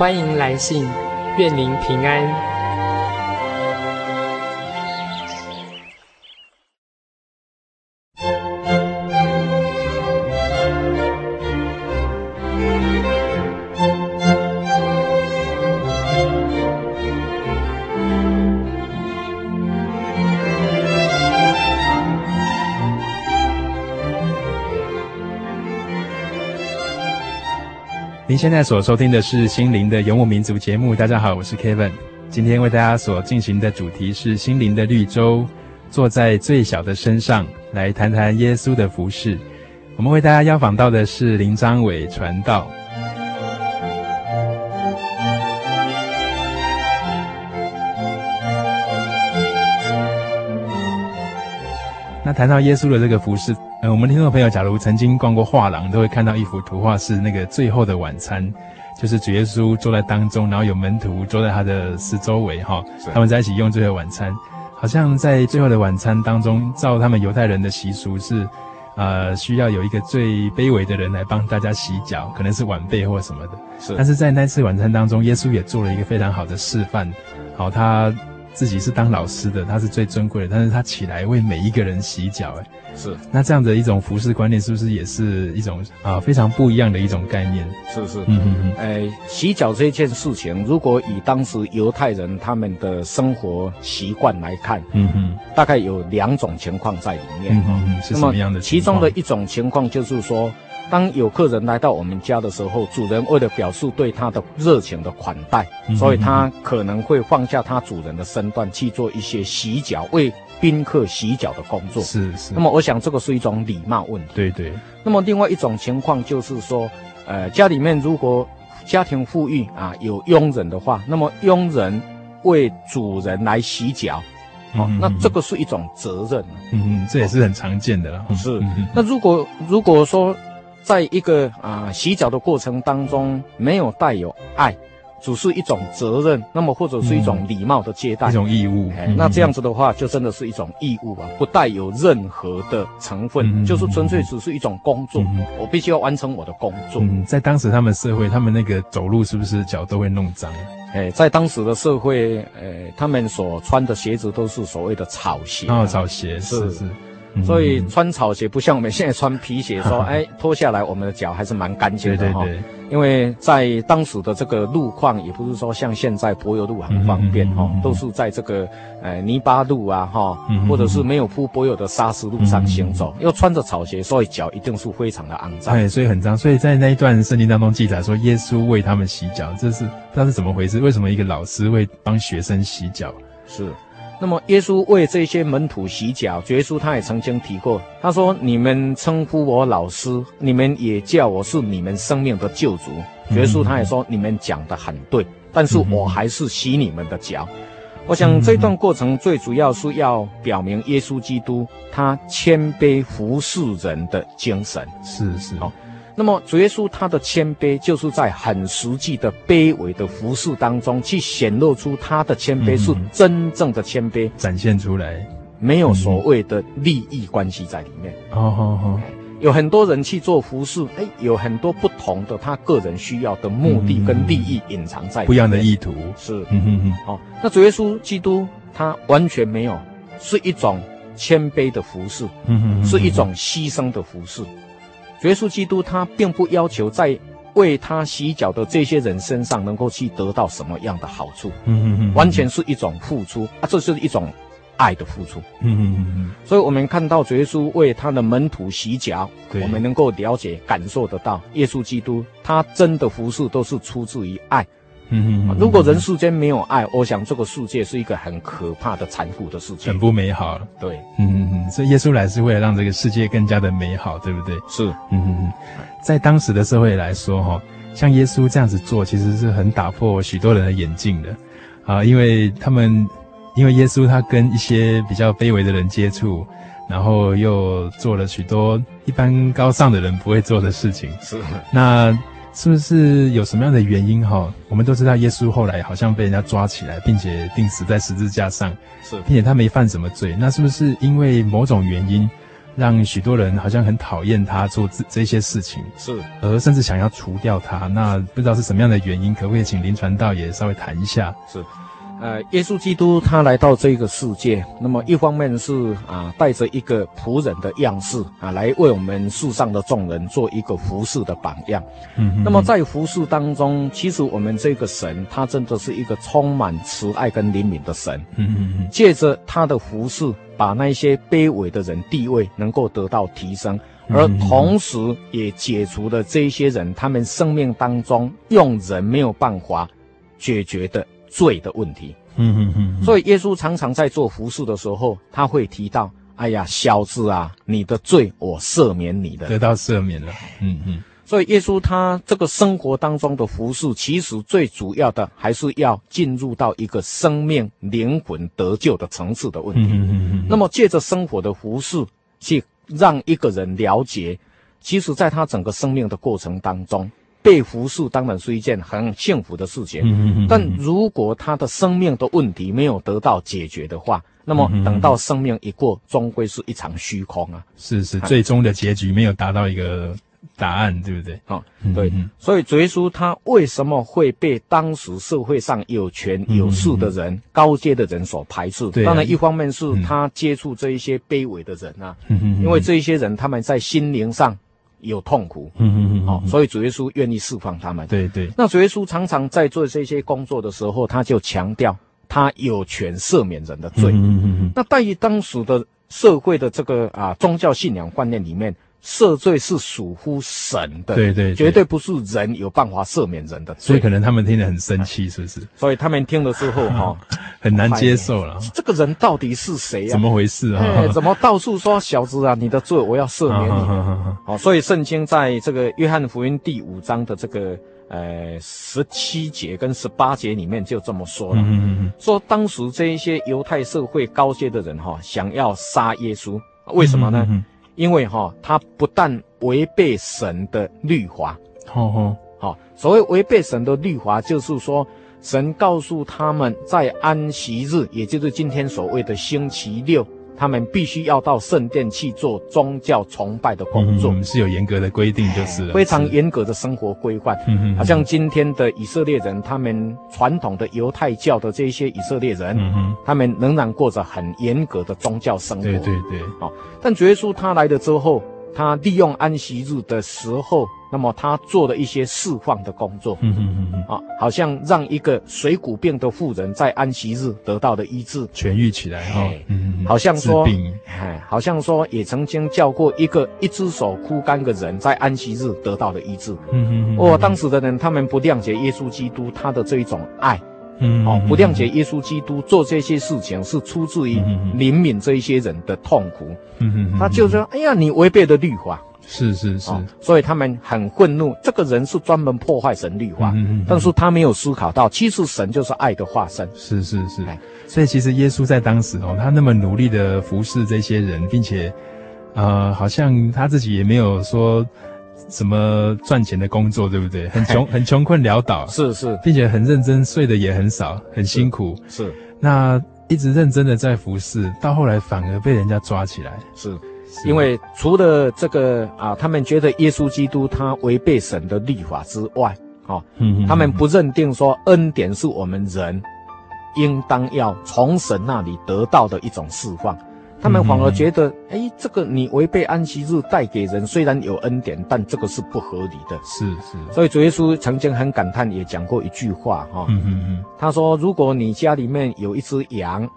欢迎来信，愿您平安。现在所收听的是《心灵的游牧民族》节目。大家好，我是 Kevin。今天为大家所进行的主题是《心灵的绿洲》，坐在最小的身上，来谈谈耶稣的服饰。我们为大家邀访到的是林张伟传道。那谈到耶稣的这个服饰，呃，我们听众朋友假如曾经逛过画廊，都会看到一幅图画，是那个《最后的晚餐》，就是主耶稣坐在当中，然后有门徒坐在他的四周围，哈，他们在一起用最后晚餐。好像在最后的晚餐当中，照他们犹太人的习俗是，呃，需要有一个最卑微的人来帮大家洗脚，可能是晚辈或什么的。是。但是在那次晚餐当中，耶稣也做了一个非常好的示范，好，他。自己是当老师的，他是最尊贵的，但是他起来为每一个人洗脚，哎，是。那这样的一种服饰观念，是不是也是一种啊非常不一样的一种概念？是是，嗯嗯嗯。哎，洗脚这件事情，如果以当时犹太人他们的生活习惯来看，嗯嗯，大概有两种情况在里面。嗯嗯，是什么样的情况？其中的一种情况就是说。当有客人来到我们家的时候，主人为了表示对他的热情的款待，嗯、所以他可能会放下他主人的身段去做一些洗脚、为宾客洗脚的工作。是是。那么，我想这个是一种礼貌问题。对对。那么，另外一种情况就是说，呃，家里面如果家庭富裕啊，有佣人的话，那么佣人为主人来洗脚，嗯、哦，那这个是一种责任。嗯嗯，这也是很常见的了。是。嗯、那如果如果说。在一个啊、呃、洗脚的过程当中，没有带有爱，只是一种责任，那么或者是一种礼貌的接待，嗯、一种义务、哎。那这样子的话，就真的是一种义务啊，不带有任何的成分，嗯、就是纯粹只是一种工作。嗯、我必须要完成我的工作。嗯，在当时他们社会，他们那个走路是不是脚都会弄脏？哎，在当时的社会，哎，他们所穿的鞋子都是所谓的草鞋。哦，草鞋是是。是所以穿草鞋不像我们现在穿皮鞋，说 [laughs] 哎脱下来我们的脚还是蛮干净的哈。因为在当时的这个路况，也不是说像现在柏油路很方便哈，都是在这个呃泥巴路啊哈，或者是没有铺柏油的砂石路上行走，又穿着草鞋，所以脚一定是非常的肮脏。对，所以很脏。所以在那一段圣经当中记载说，耶稣为他们洗脚，这是那是怎么回事？为什么一个老师会帮学生洗脚？是。那么，耶稣为这些门徒洗脚，耶稣他也曾经提过，他说：“你们称呼我老师，你们也叫我是你们生命的救主。”耶稣他也说：“你们讲的很对，但是我还是洗你们的脚。”我想这段过程最主要是要表明耶稣基督他谦卑服侍人的精神。是是哦。那么主耶稣他的谦卑，就是在很实际的卑微的服饰当中，去显露出他的谦卑是真正的谦卑，展现出来，没有所谓的利益关系在里面。哦哦哦，有很多人去做服饰，哎，有很多不同的他个人需要的目的跟利益隐藏在不一样的意图是。嗯嗯嗯。哦，那主耶稣基督他完全没有，是一种谦卑的服饰，嗯嗯，是一种牺牲的服事。耶稣基督他并不要求在为他洗脚的这些人身上能够去得到什么样的好处，嗯嗯嗯，完全是一种付出啊，这是一种爱的付出，嗯嗯嗯嗯。所以，我们看到耶稣为他的门徒洗脚，我们能够了解、感受得到，耶稣基督他真的服侍都是出自于爱。嗯嗯，如果人世间没有爱，我想这个世界是一个很可怕的残酷的世界，很不美好。对，嗯嗯嗯，所以耶稣来是为了让这个世界更加的美好，对不对？是，嗯嗯嗯，在当时的社会来说，哈，像耶稣这样子做，其实是很打破许多人的眼镜的，啊，因为他们，因为耶稣他跟一些比较卑微的人接触，然后又做了许多一般高尚的人不会做的事情，是，那。是不是有什么样的原因哈？我们都知道耶稣后来好像被人家抓起来，并且钉死在十字架上，是，并且他没犯什么罪。那是不是因为某种原因，让许多人好像很讨厌他做这这些事情？是，而甚至想要除掉他？那不知道是什么样的原因？可不可以请林传道也稍微谈一下？是，呃，耶稣基督他来到这个世界，那么一方面是啊，带着一个仆人的样式啊，来为我们世上的众人做一个服侍的榜样。嗯，那么在服侍当中，其实我们这个神，他真的是一个充满慈爱跟怜悯的神。嗯嗯嗯，借着他的服侍，把那些卑微的人地位能够得到提升，而同时也解除了这些人他们生命当中用人没有办法解决的。罪的问题，嗯嗯嗯，所以耶稣常常在做服饰的时候，他会提到：“哎呀，小子啊，你的罪我赦免你的，得到赦免了。”嗯嗯，所以耶稣他这个生活当中的服饰，其实最主要的还是要进入到一个生命灵魂得救的层次的问题。嗯嗯嗯，那么借着生活的服饰，去让一个人了解，其实在他整个生命的过程当中。被服侍当然是一件很幸福的事情，嗯、但如果他的生命的问题没有得到解决的话，那么等到生命一过，终归是一场虚空啊！是是，最终的结局没有达到一个答案，对不对？啊、哦，对。嗯、所以，主耶稣他为什么会被当时社会上有权有势的人、嗯、高阶的人所排斥？对、啊，当然一方面是他接触这一些卑微的人啊，嗯、因为这一些人他们在心灵上。有痛苦，嗯嗯嗯，好，所以主耶稣愿意释放他们。对对，那主耶稣常常在做这些工作的时候，他就强调他有权赦免人的罪。嗯嗯嗯。那在于当时的社会的这个啊宗教信仰观念里面。赦罪是属乎神的，对，对对，绝对不是人有办法赦免人的，所以可能他们听得很生气，是不是？所以他们听了之后 [laughs] 哈，很难接受了。这个人到底是谁呀？怎么回事啊？怎么到处说小子啊，你的罪我要赦免你？好，所以圣经在这个约翰福音第五章的这个呃十七节跟十八节里面就这么说了，说当时这一些犹太社会高阶的人哈，想要杀耶稣，为什么呢？因为哈，他不但违背神的律法，好好好，所谓违背神的律法，就是说，神告诉他们在安息日，也就是今天所谓的星期六。他们必须要到圣殿去做宗教崇拜的工作，嗯、是有严格的规定，就是非常严格的生活规范。嗯嗯，好像今天的以色列人，他们传统的犹太教的这些以色列人，嗯哼，他们仍然过着很严格的宗教生活。对对对，好，但主耶稣他来了之后，他利用安息日的时候。那么他做了一些释放的工作，嗯嗯嗯啊，好像让一个水谷病的妇人在安息日得到了医治，痊愈起来哈，嗯嗯，好像说，哎，好像说也曾经叫过一个一只手枯干的人在安息日得到了医治，嗯嗯哦，当时的人他们不谅解耶稣基督他的这一种爱，嗯哦，不谅解耶稣基督做这些事情是出自于怜悯这一些人的痛苦，嗯嗯，他就说，哎呀，你违背了律法。是是是、哦，所以他们很愤怒。这个人是专门破坏神律法，嗯嗯嗯，但是他没有思考到，其实神就是爱的化身。是是是，所以其实耶稣在当时哦，他那么努力的服侍这些人，并且，呃，好像他自己也没有说什么赚钱的工作，对不对？[laughs] 很穷，很穷困潦倒。是是，并且很认真，睡的也很少，很辛苦。是，是那一直认真的在服侍，到后来反而被人家抓起来。是。因为除了这个啊，他们觉得耶稣基督他违背神的律法之外，哦，嗯，他们不认定说恩典是我们人应当要从神那里得到的一种释放，他们反而觉得，哎，这个你违背安息日带给人虽然有恩典，但这个是不合理的。是是，所以主耶稣曾经很感叹，也讲过一句话，哈，嗯嗯嗯，他说，如果你家里面有一只羊，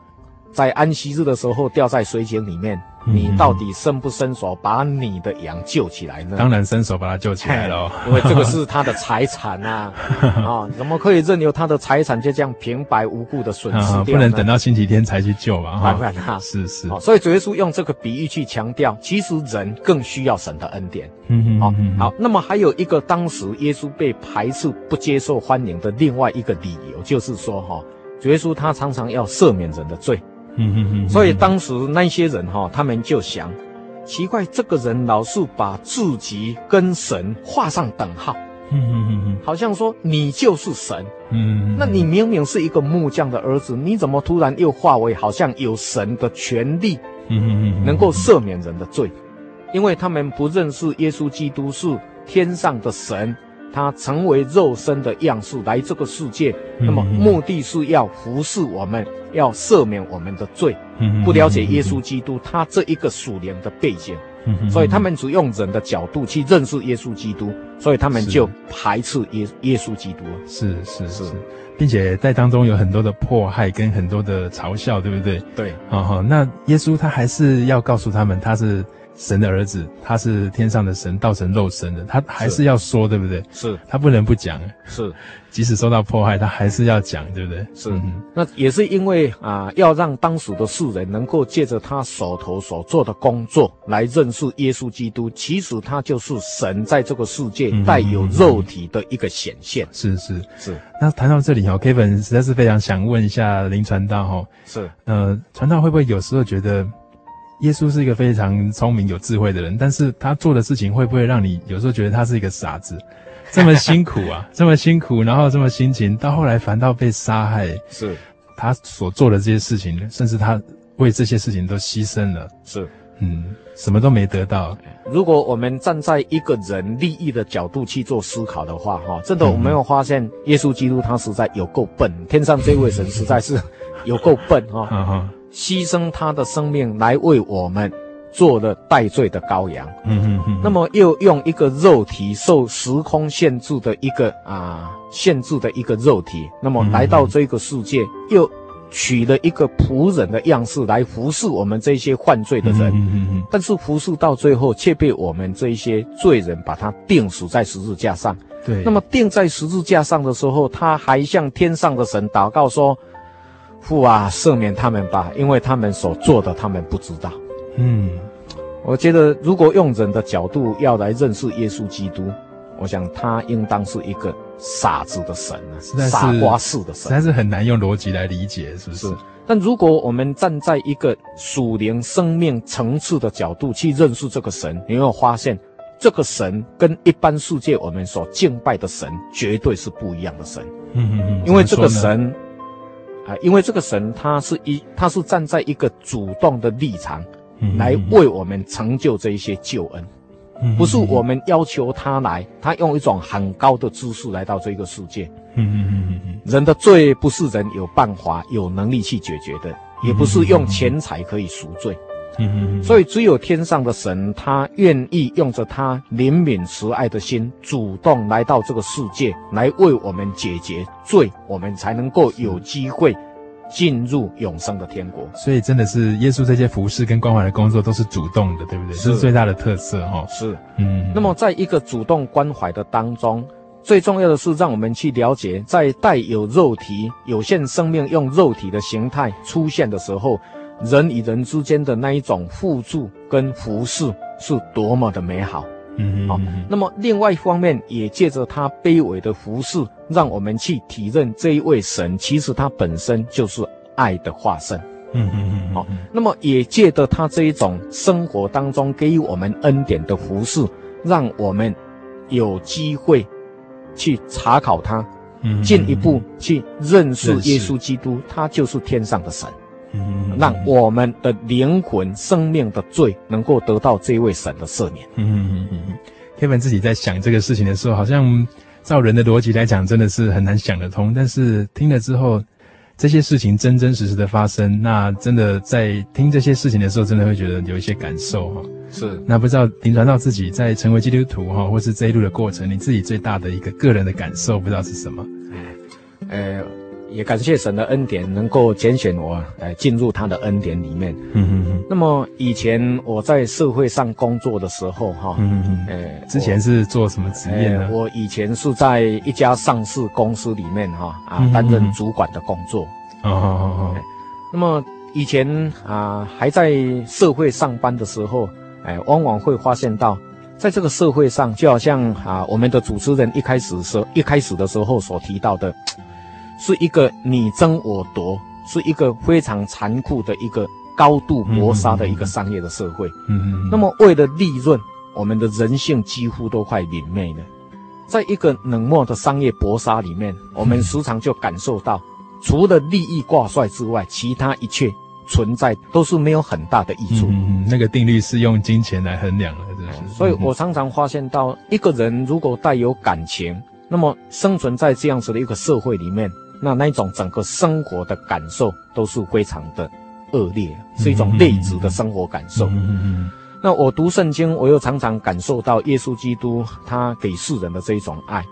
在安息日的时候掉在水井里面。你到底伸不伸手把你的羊救起来呢？当然伸手把它救起来了，因为这个是他的财产啊！啊，[laughs] 怎么可以任由他的财产就这样平白无故的损失掉呢？不能等到星期天才去救吧？当然哈，是是。所以主耶稣用这个比喻去强调，其实人更需要神的恩典。嗯嗯。好，好。那么还有一个当时耶稣被排斥、不接受欢迎的另外一个理由，就是说哈，主耶稣他常常要赦免人的罪。嗯嗯嗯，所以当时那些人哈，他们就想，奇怪，这个人老是把自己跟神画上等号，嗯嗯嗯嗯，好像说你就是神，嗯，那你明明是一个木匠的儿子，你怎么突然又化为好像有神的权利，嗯嗯嗯，能够赦免人的罪？因为他们不认识耶稣基督是天上的神。他成为肉身的样式来这个世界，那么目的是要服侍我们，要赦免我们的罪。不了解耶稣基督，他这一个属灵的背景。所以他们只用人的角度去认识耶稣基督，所以他们就排斥耶耶稣基督。是是是，并且在当中有很多的迫害跟很多的嘲笑，对不对？对，好好，那耶稣他还是要告诉他们，他是。神的儿子，他是天上的神，道成肉身的，他还是要说，对不对？是，他不能不讲。是，[laughs] 即使受到迫害，他还是要讲，对不对？是。嗯、那也是因为啊、呃，要让当时的世人能够借着他手头所做的工作来认识耶稣基督。其实他就是神在这个世界带有肉体的一个显现。是是是。那谈到这里哈，Kevin 实在是非常想问一下林传道哈，是呃，传道会不会有时候觉得？耶稣是一个非常聪明有智慧的人，但是他做的事情会不会让你有时候觉得他是一个傻子？这么辛苦啊，[laughs] 这么辛苦，然后这么辛勤，到后来反倒被杀害。是，他所做的这些事情，甚至他为这些事情都牺牲了。是，嗯，什么都没得到。如果我们站在一个人利益的角度去做思考的话，哈，真的我们会发现耶稣基督他实在有够笨，天上这位神实在是有够笨哈。[laughs] 牺牲他的生命来为我们做了代罪的羔羊，嗯嗯嗯。那么又用一个肉体受时空限制的一个啊限制的一个肉体，那么来到这个世界，又取了一个仆人的样式来服侍我们这些犯罪的人，嗯嗯嗯。但是服侍到最后，却被我们这些罪人把他钉死在十字架上。对。那么钉在十字架上的时候，他还向天上的神祷告说。父啊，赦免他们吧，因为他们所做的，他们不知道。嗯，我觉得如果用人的角度要来认识耶稣基督，我想他应当是一个傻子的神啊，傻瓜式的神，实在是很难用逻辑来理解，是不是？是。但如果我们站在一个属灵生命层次的角度去认识这个神，你会发现这个神跟一般世界我们所敬拜的神绝对是不一样的神。嗯嗯嗯，因为这个神。啊，因为这个神他是一，他是站在一个主动的立场，来为我们成就这一些救恩，嗯，不是我们要求他来，他用一种很高的姿势来到这个世界。嗯嗯嗯嗯，人的罪不是人有办法、有能力去解决的，也不是用钱财可以赎罪。嗯嗯，所以只有天上的神，他愿意用着他怜悯慈爱的心，主动来到这个世界，来为我们解决罪，我们才能够有机会进入永生的天国。所以真的是耶稣这些服饰跟关怀的工作都是主动的，对不对？是，这是最大的特色哈。是，嗯。那么在一个主动关怀的当中，最重要的是让我们去了解，在带有肉体、有限生命用肉体的形态出现的时候。人与人之间的那一种互助跟服侍是多么的美好，嗯，好。那么另外一方面，也借着他卑微的服侍，让我们去体认这一位神，其实他本身就是爱的化身，嗯嗯嗯。好，那么也借着他这一种生活当中给予我们恩典的服侍，让我们有机会去查考他，嗯，进一步去认识耶稣基督，他就是天上的神。嗯，让我们的灵魂、生命的罪能够得到这位神的赦免。嗯嗯嗯嗯，Kevin 自己在想这个事情的时候，好像照人的逻辑来讲，真的是很难想得通。但是听了之后，这些事情真真实实的发生，那真的在听这些事情的时候，真的会觉得有一些感受哈。是，那不知道林传道自己在成为基督徒哈，或是这一路的过程，你自己最大的一个个人的感受，不知道是什么？呃。也感谢神的恩典，能够拣选我，呃，进入他的恩典里面。嗯嗯嗯。那么以前我在社会上工作的时候，哈，嗯嗯，呃，之前是做什么职业呢？我以前是在一家上市公司里面，哈，啊，担任主管的工作。哦哦哦。那么以前啊，还在社会上班的时候，哎，往往会发现到，在这个社会上，就好像啊，我们的主持人一开始时一开始的时候所提到的。是一个你争我夺，是一个非常残酷的一个高度搏杀的一个商业的社会。嗯嗯，嗯。那么为了利润，我们的人性几乎都快泯灭了。在一个冷漠的商业搏杀里面，我们时常就感受到，除了利益挂帅之外，其他一切存在都是没有很大的益处。嗯，那个定律是用金钱来衡量的。所以我常常发现到，一个人如果带有感情，那么生存在这样子的一个社会里面，那那一种整个生活的感受都是非常的恶劣，是一种劣质的生活感受。嗯嗯嗯。那我读圣经，我又常常感受到耶稣基督他给世人的这一种爱。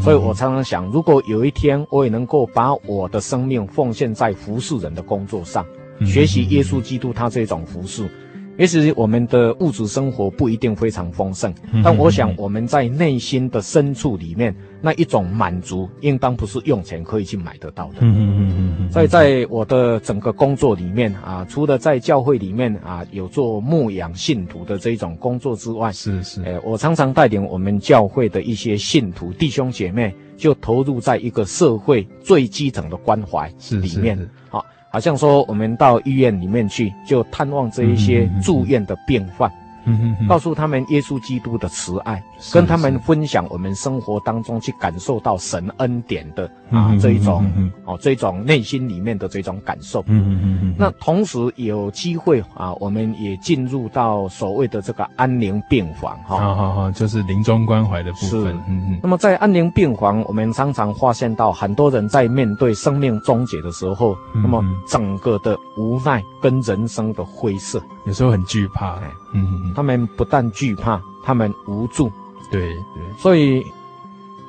所以我常常想，如果有一天我也能够把我的生命奉献在服侍人的工作上，学习耶稣基督他这种服侍。也许我们的物质生活不一定非常丰盛，但我想我们在内心的深处里面那一种满足，应当不是用钱可以去买得到的。嗯嗯嗯嗯。所以在我的整个工作里面啊，除了在教会里面啊有做牧养信徒的这种工作之外，是是，诶，我常常带领我们教会的一些信徒弟兄姐妹，就投入在一个社会最基层的关怀里面，好。好像说，我们到医院里面去，就探望这一些住院的病患。嗯哼哼，告诉他们耶稣基督的慈爱，跟他们分享我们生活当中去感受到神恩典的啊这一种哦这种内心里面的这种感受。嗯嗯嗯嗯。那同时有机会啊，我们也进入到所谓的这个安宁病房哈。好好好，就是临终关怀的部分。是。嗯嗯。那么在安宁病房，我们常常发现到很多人在面对生命终结的时候，那么整个的无奈跟人生的灰色，有时候很惧怕。嗯嗯，他们不但惧怕，他们无助。对对，所以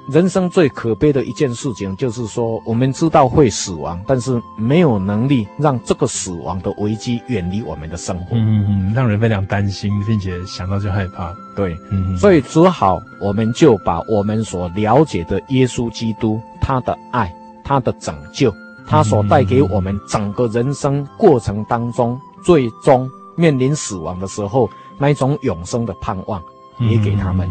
人生最可悲的一件事情，就是说我们知道会死亡，但是没有能力让这个死亡的危机远离我们的生活。嗯嗯，让人非常担心，并且想到就害怕。对，嗯，所以只好我们就把我们所了解的耶稣基督他的爱、他的拯救、他所带给我们整个人生过程当中最终。面临死亡的时候，那一种永生的盼望也给他们。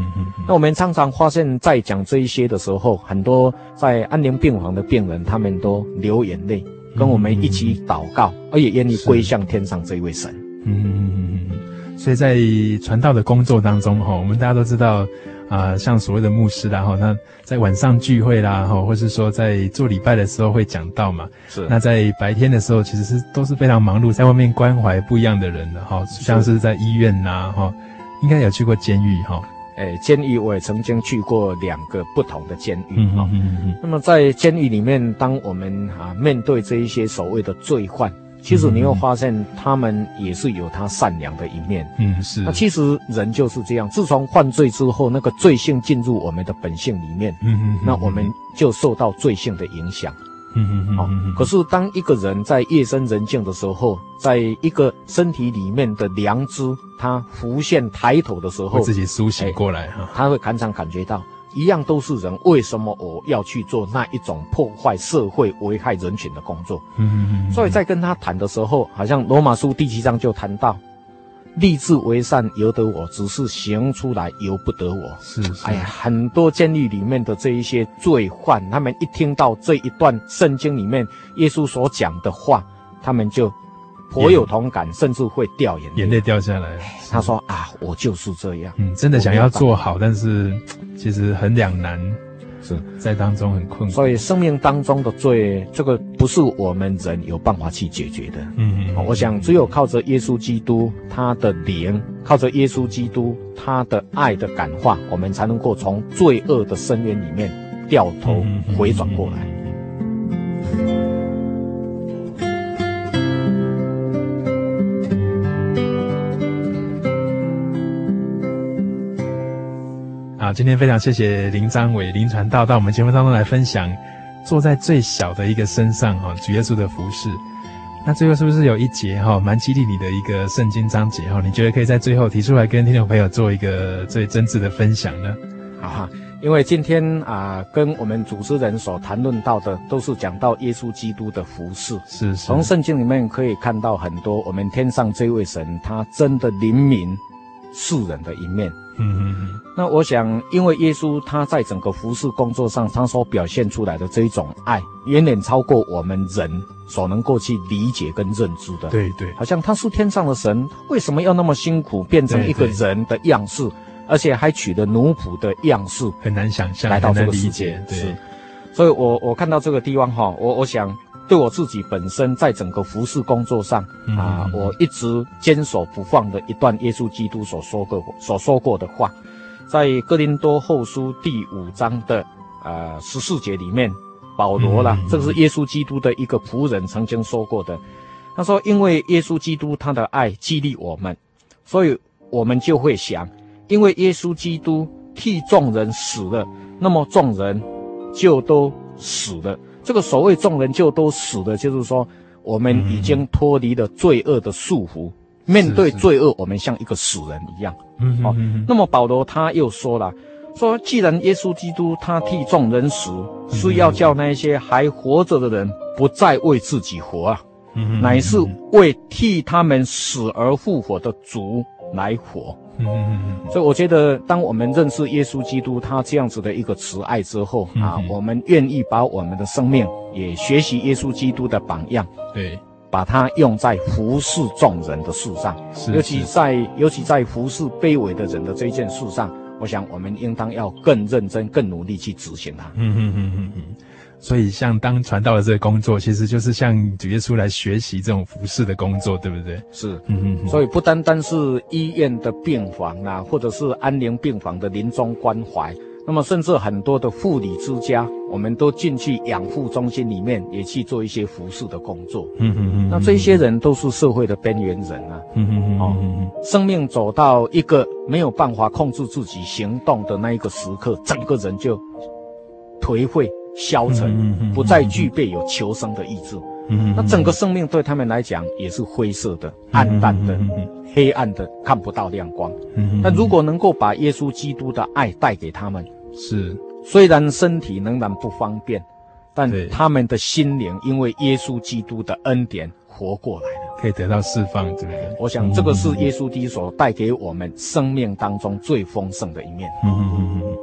那我们常常发现，在讲这一些的时候，很多在安宁病房的病人，他们都流眼泪，跟我们一起祷告，而也愿意归向天上这一位神。嗯嗯嗯嗯。所以在传道的工作当中，哈，我们大家都知道。啊、呃，像所谓的牧师啦，哈，那在晚上聚会啦，哈，或是说在做礼拜的时候会讲到嘛。是。那在白天的时候，其实是都是非常忙碌，在外面关怀不一样的人的，哈，像是在医院呐，哈，应该有去过监狱，哈。诶，监狱我也曾经去过两个不同的监狱，哈、嗯。嗯嗯。那么在监狱里面，当我们啊面对这一些所谓的罪犯。其实你会发现，他们也是有他善良的一面。嗯，是。那其实人就是这样，自从犯罪之后，那个罪性进入我们的本性里面，嗯嗯，那我们就受到罪性的影响。嗯嗯嗯。可是当一个人在夜深人静的时候，在一个身体里面的良知，他浮现抬头的时候，自己苏醒过来哈，他会常常感觉到。一样都是人，为什么我要去做那一种破坏社会、危害人群的工作？嗯嗯嗯。所以在跟他谈的时候，好像罗马书第七章就谈到，立志为善由得我，只是行出来由不得我。是，是。哎呀，很多监狱里面的这一些罪犯，他们一听到这一段圣经里面耶稣所讲的话，他们就。颇有同感，甚至会掉眼泪，眼泪掉下来。他说：“啊，我就是这样。”嗯，真的想要做好，但是其实很两难，是在当中很困难。所以，生命当中的罪，这个不是我们人有办法去解决的。嗯嗯。我想，只有靠着耶稣基督他的灵，靠着耶稣基督他的爱的感化，我们才能够从罪恶的深渊里面掉头回转过来。好，今天非常谢谢林张伟林传道到我们节目当中来分享，坐在最小的一个身上哈，主耶稣的服饰。那最后是不是有一节哈，蛮激励你的一个圣经章节哈？你觉得可以在最后提出来跟听众朋友做一个最真挚的分享呢？好哈，因为今天啊，跟我们主持人所谈论到的都是讲到耶稣基督的服饰，是是。从圣经里面可以看到很多我们天上这位神，他真的怜悯世人的一面。嗯嗯嗯，那我想，因为耶稣他在整个服饰工作上，他所表现出来的这一种爱，远远超过我们人所能够去理解跟认知的。对对，好像他是天上的神，为什么要那么辛苦变成一个人的样式，而且还取了奴仆的样式？很难想象，来到这个世界。对，所以我我看到这个地方哈，我我想。对我自己本身在整个服饰工作上啊，我一直坚守不放的一段耶稣基督所说过所说过的话，在哥林多后书第五章的呃十四节里面，保罗啦，这个是耶稣基督的一个仆人曾经说过的。他说：“因为耶稣基督他的爱激励我们，所以我们就会想，因为耶稣基督替众人死了，那么众人就都死了。”这个所谓众人就都死的，就是说我们已经脱离了罪恶的束缚，面对罪恶，我们像一个死人一样。嗯，好。那么保罗他又说了，说既然耶稣基督他替众人死，是要叫那些还活着的人不再为自己活啊，乃是为替他们死而复活的主来活。嗯嗯嗯，所以我觉得，当我们认识耶稣基督他这样子的一个慈爱之后啊，我们愿意把我们的生命也学习耶稣基督的榜样，对，把它用在服侍众人的事上，尤其在尤其在服侍卑微的人的这件事上，我想我们应当要更认真、更努力去执行它。嗯嗯嗯嗯嗯。所以，像当传道的这个工作，其实就是向主耶稣来学习这种服侍的工作，对不对？是，嗯嗯嗯。所以不单单是医院的病房啊，或者是安宁病房的临终关怀，那么甚至很多的护理之家，我们都进去养护中心里面，也去做一些服侍的工作。嗯嗯嗯。那这些人都是社会的边缘人啊。嗯嗯嗯。哦，生命走到一个没有办法控制自己行动的那一个时刻，整个人就颓废。消沉，不再具备有求生的意志。嗯，那整个生命对他们来讲也是灰色的、暗淡的、黑暗的，看不到亮光。嗯，那如果能够把耶稣基督的爱带给他们，是虽然身体仍然不方便，但他们的心灵因为耶稣基督的恩典活过来了，可以得到释放，对不对？我想这个是耶稣基督所带给我们生命当中最丰盛的一面。嗯嗯嗯嗯。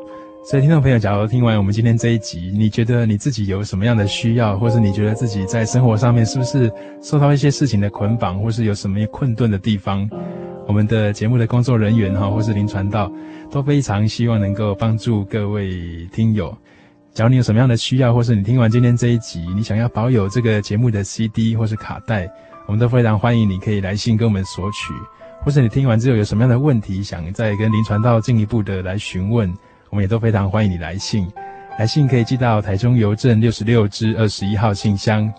所以，听众朋友，假如听完我们今天这一集，你觉得你自己有什么样的需要，或是你觉得自己在生活上面是不是受到一些事情的捆绑，或是有什么困顿的地方，我们的节目的工作人员哈，或是林传道，都非常希望能够帮助各位听友。假如你有什么样的需要，或是你听完今天这一集，你想要保有这个节目的 CD 或是卡带，我们都非常欢迎你可以来信跟我们索取，或是你听完之后有什么样的问题，想再跟林传道进一步的来询问。我们也都非常欢迎你来信，来信可以寄到台中邮政六十六支二十一号信箱，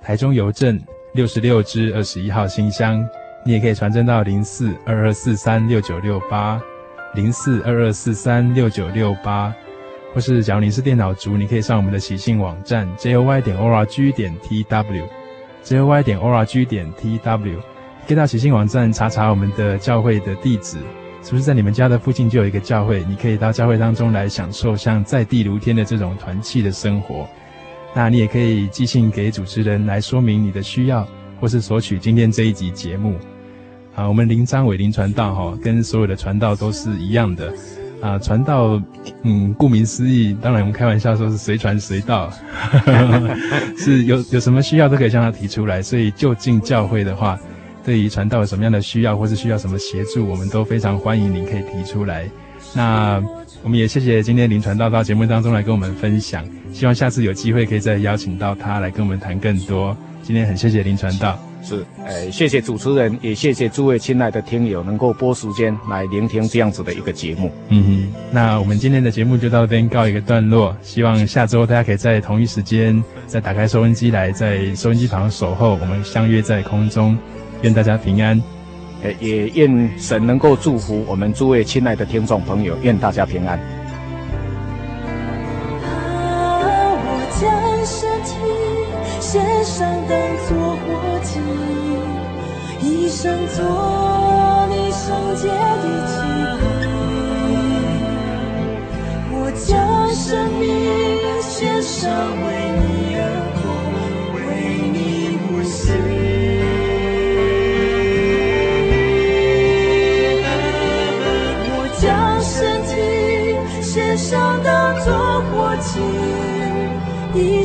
台中邮政六十六支二十一号信箱。你也可以传真到零四二二四三六九六八，零四二二四三六九六八，或是假如你是电脑族，你可以上我们的喜信网站 j o y 点 o r g 点 t w，j o y 点 o r g 点 t w，可以到喜信网站查查我们的教会的地址。是不是在你们家的附近就有一个教会？你可以到教会当中来享受像在地如天的这种团契的生活。那你也可以寄信给主持人来说明你的需要，或是索取今天这一集节目。啊，我们灵彰伟林传道哈，跟所有的传道都是一样的。啊，传道，嗯，顾名思义，当然我们开玩笑说是随传随到，[laughs] 是有有什么需要都可以向他提出来。所以就近教会的话。对于传道有什么样的需要，或是需要什么协助，我们都非常欢迎您可以提出来。那我们也谢谢今天林传道到节目当中来跟我们分享，希望下次有机会可以再邀请到他来跟我们谈更多。今天很谢谢林传道，是，呃，谢谢主持人，也谢谢诸位亲爱的听友能够拨时间来聆听这样子的一个节目。嗯哼，那我们今天的节目就到这边告一个段落，希望下周大家可以在同一时间再打开收音机来，在收音机旁守候，我们相约在空中。愿大家平安，也愿神能够祝福我们诸位亲爱的听众朋友，愿大家平安。我将身体献上当作活祭，一生做你圣洁的祭品。我将生命献上为你。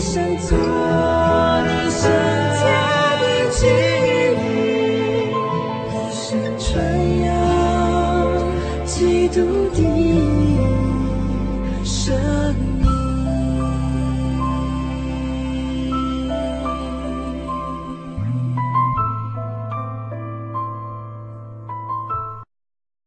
生做你圣